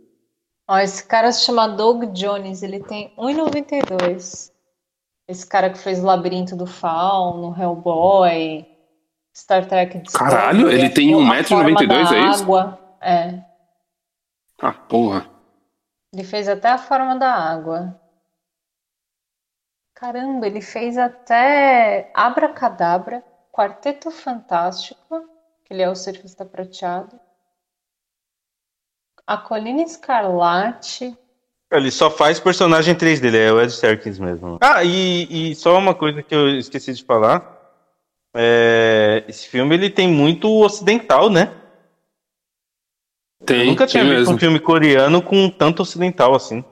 Ó, esse cara se chama Doug Jones, ele tem 1,92. Esse cara que fez o Labirinto do Fauno, Hellboy, Star Trek Discovery. Caralho, ele tem 1,92m, é isso? Água. É. Ah, porra. Ele fez até a forma da água. Caramba, ele fez até Abracadabra, Quarteto Fantástico, que ele é o surfista prateado. A Colina Escarlate. Ele só faz personagem 3 dele, é o Ed Serkins mesmo. Ah, e, e só uma coisa que eu esqueci de falar. É, esse filme ele tem muito ocidental, né? Tem, eu nunca tinha visto mesmo. um filme coreano com tanto ocidental assim.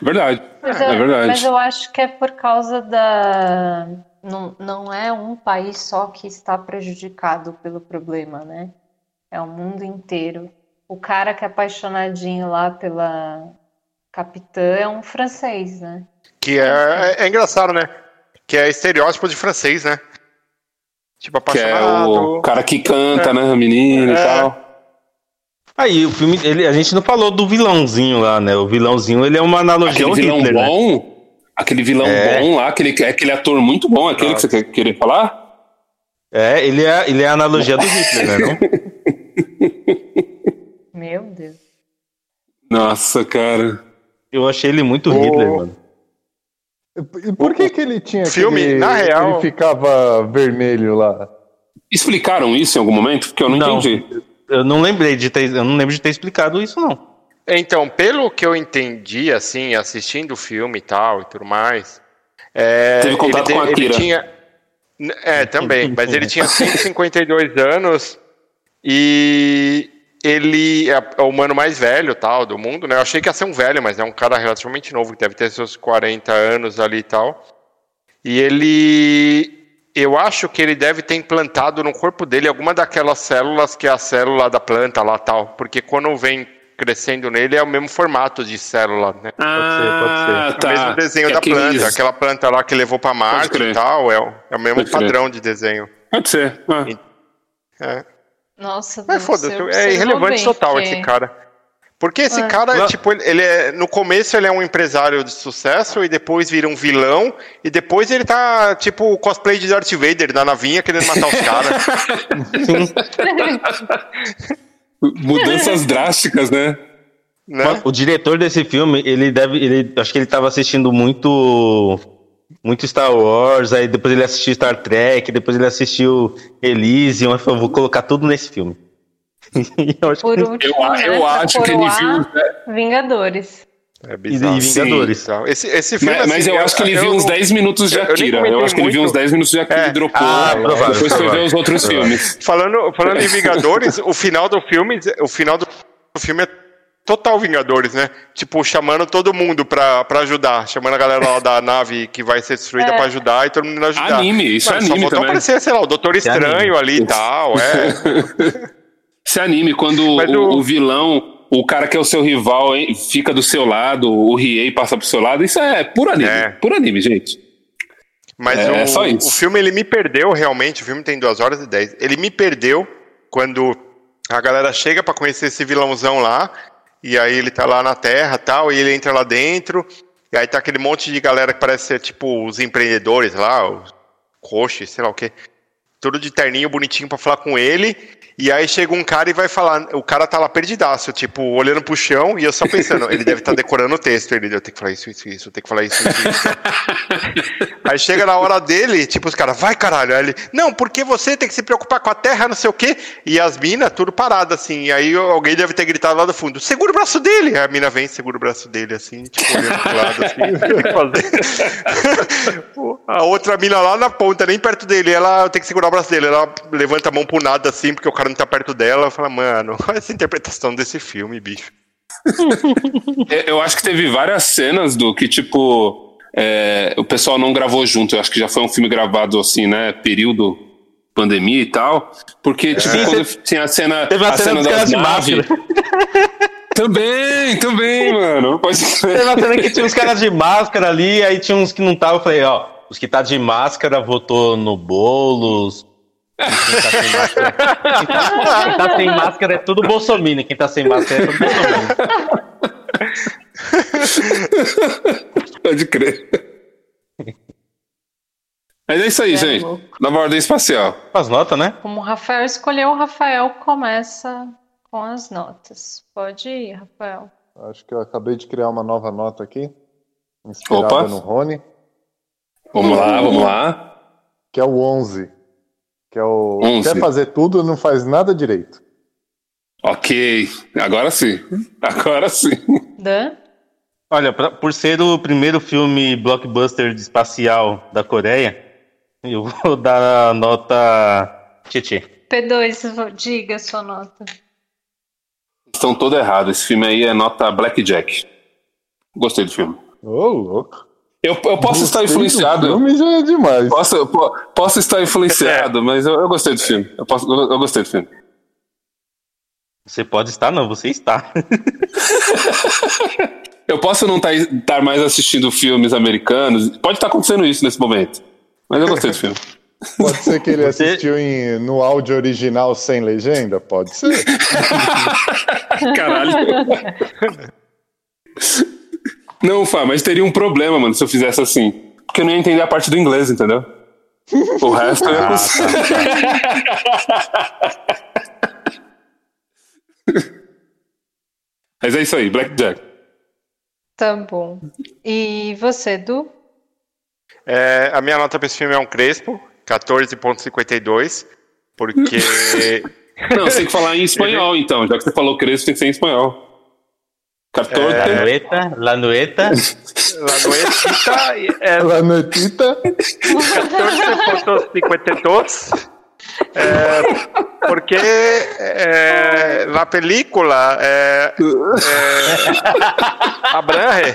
Verdade. Mas é verdade. Mas eu acho que é por causa da. Não, não é um país só que está prejudicado pelo problema, né? É o mundo inteiro. O cara que é apaixonadinho lá pela capitã é um francês, né? Que é, é, é engraçado, né? Que é estereótipo de francês, né? Tipo, apaixonado. Que é o cara que canta, é. né? A menina é. e tal. Aí, o filme, ele, a gente não falou do vilãozinho lá, né? O vilãozinho, ele é uma analogia aquele ao Hitler, vilão né? bom, né? Aquele vilão é. bom lá, aquele, aquele ator muito bom, aquele Nossa. que você quer querer falar? É, ele é, ele é a analogia do Hitler, né? Não? Meu Deus. Nossa, cara. Eu achei ele muito Hitler, mano. E por que que ele tinha filme, aquele, na real, ele ficava vermelho lá? Explicaram isso em algum momento? Porque eu não, não. entendi eu não lembrei de ter, eu não lembro de ter explicado isso não. Então, pelo que eu entendi, assim, assistindo o filme e tal e tudo mais, é, teve contato ele, com a Kira. Ele tinha, é, também, mas ele tinha 152 anos e ele é, é o humano mais velho tal do mundo, né? Eu achei que ia ser um velho, mas é um cara relativamente novo, que deve ter seus 40 anos ali e tal. E ele eu acho que ele deve ter implantado no corpo dele alguma daquelas células que é a célula da planta lá tal, porque quando vem crescendo nele é o mesmo formato de célula, né? Ah, pode ser, pode ser. Tá. O mesmo desenho é da planta, aquela planta lá que levou para Marte e tal, é o, é o mesmo pode padrão crer. de desenho. Pode ser. Ah. É. Nossa, é foda-se, é irrelevante total que... esse cara. Porque esse é. cara, tipo, ele é. No começo ele é um empresário de sucesso e depois vira um vilão. E depois ele tá, tipo, cosplay de Darth Vader na navinha querendo matar os caras. Mudanças drásticas, né? né? O diretor desse filme, ele deve. Ele, acho que ele tava assistindo muito. Muito Star Wars, aí depois ele assistiu Star Trek, depois ele assistiu Elysium, eu falei, vou colocar tudo nesse filme. eu acho, Por último, eu, né, eu acho que ele viu. Vingadores. É bizarro. E Vingadores. Esse, esse filme, mas, assim, mas eu, eu, acho que ele viu uns 10 minutos de Akira. Eu, eu acho que ele viu uns 10 minutos de Akira é. e dropou. Ah, provável, depois foi ver os outros filmes. Falando, falando em Vingadores, o final do filme, o final do filme é total Vingadores, né? Tipo, chamando todo mundo pra, pra ajudar. Chamando a galera lá da nave que vai ser destruída é. pra ajudar e todo mundo ajudar. Anime, isso Mano, é anime só também. aparecer, sei lá, o Doutor Estranho ali e tal, é. Isso é anime, quando o, o, vilão, o cara que é o seu rival, hein, fica do seu lado, o Riei passa pro seu lado, isso é puro anime, é. puro anime, gente. Mas é, o, é só isso. o filme, ele me perdeu realmente, o filme tem duas horas e dez, ele me perdeu quando a galera chega para conhecer esse vilãozão lá, e aí ele tá lá na Terra tal, e ele entra lá dentro, e aí tá aquele monte de galera que parece ser tipo os empreendedores lá, os coxes, sei lá o que. Tudo de terninho bonitinho para falar com ele. E aí chega um cara e vai falar, o cara tá lá perdidaço, tipo, olhando pro chão, e eu só pensando, ele deve estar tá decorando o texto, ele deve ter que falar isso, isso, isso, tem que falar isso, isso, isso. aí chega na hora dele, tipo, os caras, vai caralho, aí ele, não, porque você tem que se preocupar com a terra, não sei o quê, e as minas, tudo parado, assim, e aí alguém deve ter gritado lá do fundo, segura o braço dele, aí a mina vem, segura o braço dele, assim, tipo, olhando pro lado, assim, a outra mina lá na ponta, nem perto dele, ela tem que segurar o braço dele, ela levanta a mão pro nada, assim, porque o cara não tá perto dela, fala, mano, olha essa interpretação desse filme, bicho. Eu acho que teve várias cenas do que, tipo, é, o pessoal não gravou junto. Eu acho que já foi um filme gravado assim, né? Período pandemia e tal. Porque, é. tipo, quando tinha a cena, teve a, a cena, cena das naves. Também, também, mano. Pode Teve uma cena que tinha uns caras de máscara ali, aí tinha uns que não estavam. Eu falei, ó, os que tá de máscara votou no Boulos, quem tá sem máscara, quem tá, quem tá sem máscara é tudo bolsominion. Quem tá sem máscara é tudo bolsominion. Pode crer. Mas é isso aí, é gente. Louco. Nova ordem espacial. As notas, né? Como o Rafael escolheu, o Rafael começa com as notas. Pode ir, Rafael. Acho que eu acabei de criar uma nova nota aqui. Inspirada Opa. no Rony. Vamos lá, vamos lá. Que é o 11. Que é o. 11. Quer fazer tudo não faz nada direito. Ok, agora sim. Agora sim. Dan? Olha, pra, por ser o primeiro filme blockbuster espacial da Coreia, eu vou dar a nota Tietê. P2, diga a sua nota. Estão todo errados. Esse filme aí é nota Blackjack. Gostei do filme. Ô, oh, louco. Eu, eu posso estar influenciado. O filme já é demais. Posso, eu, posso estar influenciado, mas eu, eu, gostei do filme. Eu, posso, eu, eu gostei do filme. Você pode estar, não, você está. eu posso não estar, estar mais assistindo filmes americanos. Pode estar acontecendo isso nesse momento. Mas eu gostei do filme. Pode ser que ele você... assistiu em, no áudio original sem legenda? Pode ser. Caralho. Não, Fá, mas teria um problema, mano, se eu fizesse assim. Porque eu não ia entender a parte do inglês, entendeu? O resto eu ia ah, tá. Mas é isso aí, Blackjack. Tá bom. E você, Du? É, a minha nota para esse filme é um Crespo, 14,52, porque. Não, você tem que falar em espanhol, então. Já que você falou Crespo, tem que ser em espanhol. 14. La nueta, la nueta. La nuetita. É, la nuetita. 14.52. É, porque é, na película é, é, abrange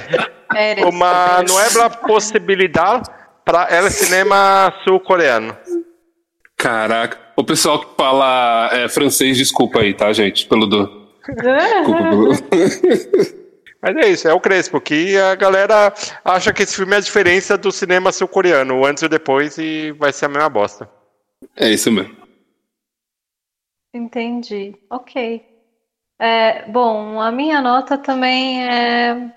uma nova possibilidade para o cinema sul-coreano. Caraca, o pessoal que fala é, francês, desculpa aí, tá, gente, pelo do. Mas é isso, é o Crespo, que a galera acha que esse filme é a diferença do cinema sul-coreano, antes e depois, e vai ser a mesma bosta. É isso mesmo. Entendi. Ok. É, bom, a minha nota também é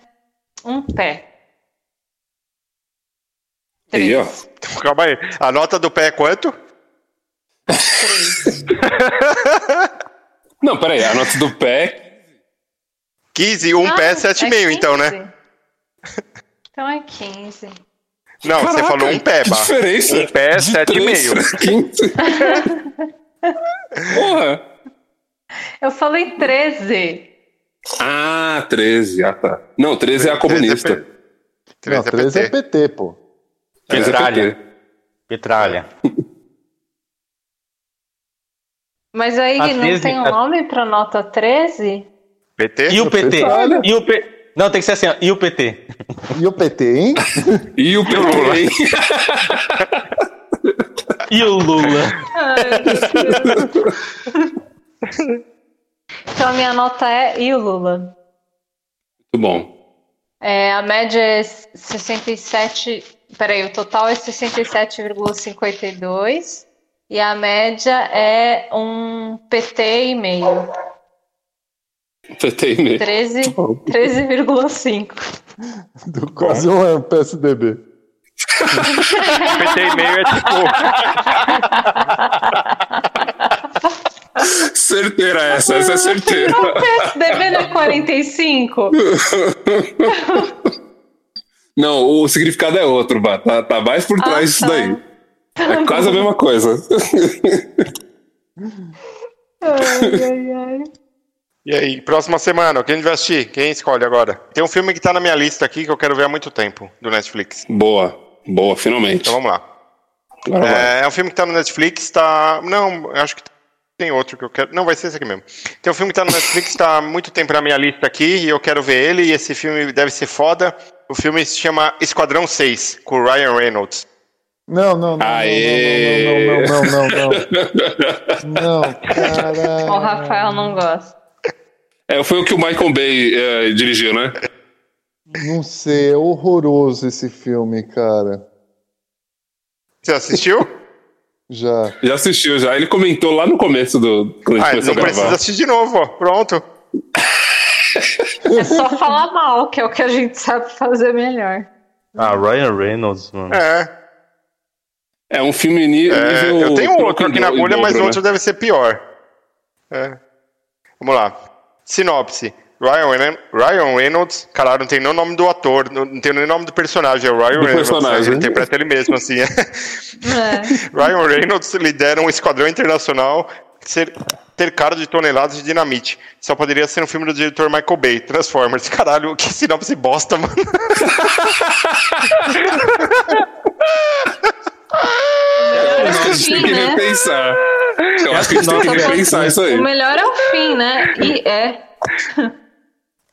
um pé. Três. Aí, ó. Calma aí. A nota do pé é quanto? Três. Não, peraí, a nota do pé. 15, um ah, pé é 7,5, é então, né? Então é 15. Não, Caraca, você falou um pé, Bah. Diferença um pé é 7,5. Porra! Eu falei 13. Ah, 13. Ah, tá. Não, 13 é a comunista. 13 Não, 13 é PT, é PT pô. Petralha. É Petralha. Mas aí a não 13, tem um nome para nota 13? PT? E o PT? E o P... Não, tem que ser assim, ó. E o PT? E o PT, hein? e o PT, hein? e o Lula? Ai, então a minha nota é e o Lula. Muito bom. É, a média é 67. Peraí, o total é 67,52 e a média é um PT e meio. PT e meio. 13,5. 13, quase um PSDB. PT e meio é tipo. Certeira essa, essa é certeira. O PSDB não é 45? Não, o significado é outro, Bá. Tá, tá mais por trás ah, disso tá. daí. É quase a mesma coisa. ai, ai, ai. E aí, próxima semana, quem vai assistir? Quem escolhe agora? Tem um filme que tá na minha lista aqui que eu quero ver há muito tempo, do Netflix. Boa, boa, finalmente. Então vamos lá. É, é, um filme que tá no Netflix, tá. Não, acho que tem outro que eu quero. Não, vai ser esse aqui mesmo. Tem um filme que tá no Netflix, tá há muito tempo na minha lista aqui, e eu quero ver ele, e esse filme deve ser foda. O filme se chama Esquadrão 6, com o Ryan Reynolds. Não, não, não. Aê! Não, não, não, não, não. Não, caralho. O Rafael não gosta. É, foi o que o Michael Bay é, dirigiu, né? Não sei, é horroroso esse filme, cara. Você assistiu? Já. Já assistiu, já. Ele comentou lá no começo do. Quando ah, não precisa assistir de novo, ó. Pronto. É só falar mal, que é o que a gente sabe fazer melhor. Ah, Ryan Reynolds, mano. É. É um filme nível. É, eu tenho outro aqui na bolha, mas o outro né? deve ser pior. É. Vamos lá. Sinopse. Ryan, Ryan Reynolds, caralho, não tem nem o nome do ator, não tem nem o nome do personagem, é o Ryan do Reynolds, personagem. ele interpreta ele mesmo, assim. É. Ryan Reynolds lidera um esquadrão internacional ser, ter cara de toneladas de dinamite. Só poderia ser um filme do diretor Michael Bay, Transformers. Caralho, que sinopse bosta, mano. Eu acho que a gente tem que né? repensar. Eu acho que a gente tem que repensar isso aí. O melhor é o fim, né? E é.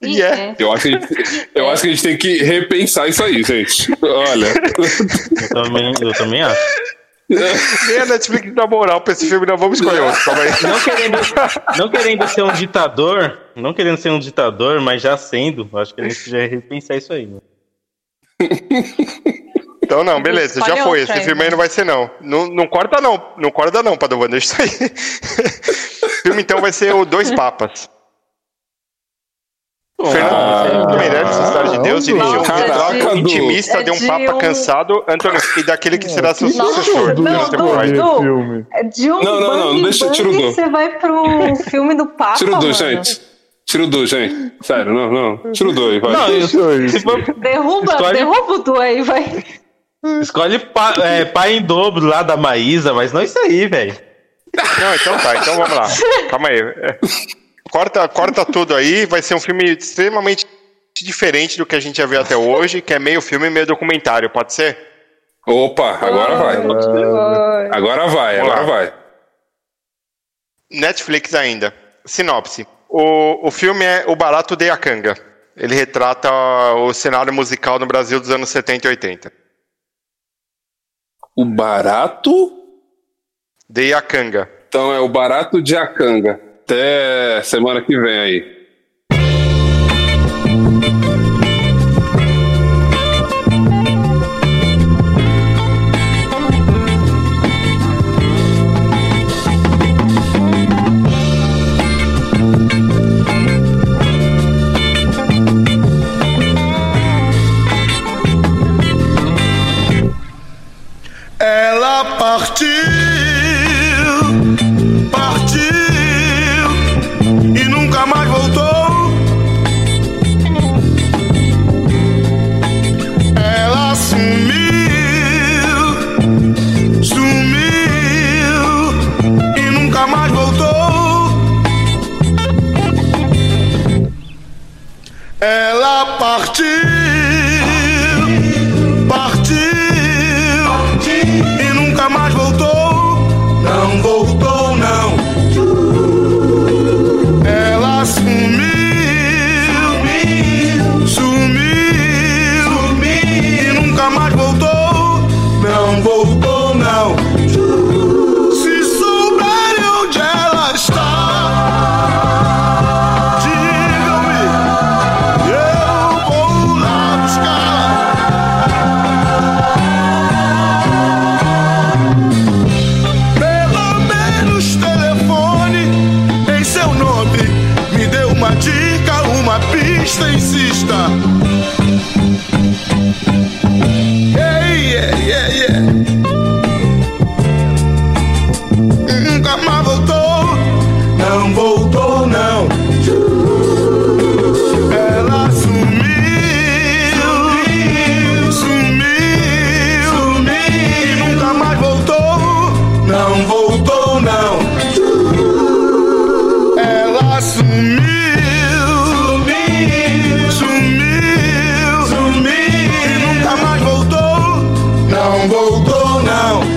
E é. Eu, acho que gente, eu acho que a gente tem que repensar isso aí, gente. Olha. Eu também, eu também acho. Nem a Netflix dá moral pra esse filme, não vamos escolher outro. Não querendo, não querendo ser um ditador, não querendo ser um ditador, mas já sendo, acho que a gente podia repensar isso aí. Né? Então não, beleza, já foi. Esse filme aí não vai ser não. Não, não corta não, não corta não, Padovan, deixa isso aí. o filme então vai ser o Dois Papas. Fernando ah, Meirelles, Cidade de Deus, dirigiu um retrato intimista de um é papa cansado, Antônio, e daquele que será seu sucessor. Não, Du, é de um não, não, não, deixa, tira o Du. Você vai pro filme do papa, Tira o Du, gente. Tira o Du, gente. Sério, não, não. Tira o Du aí, vai. Não, isso, derruba, derruba o Du aí, vai. Escolhe pa, é, pai em dobro lá da Maísa, mas não isso aí, velho. Não, então tá, então vamos lá. Calma aí. Corta, corta tudo aí, vai ser um filme extremamente diferente do que a gente já viu até hoje, que é meio filme e meio documentário, pode ser? Opa, agora vai. Agora vai, agora vai. Netflix ainda. Sinopse. O, o filme é O Barato de Akanga. Ele retrata o cenário musical no Brasil dos anos 70 e 80. O Barato? De Akanga. Então é o Barato de Akanga. Até semana que vem aí. Partiu, partiu got the marks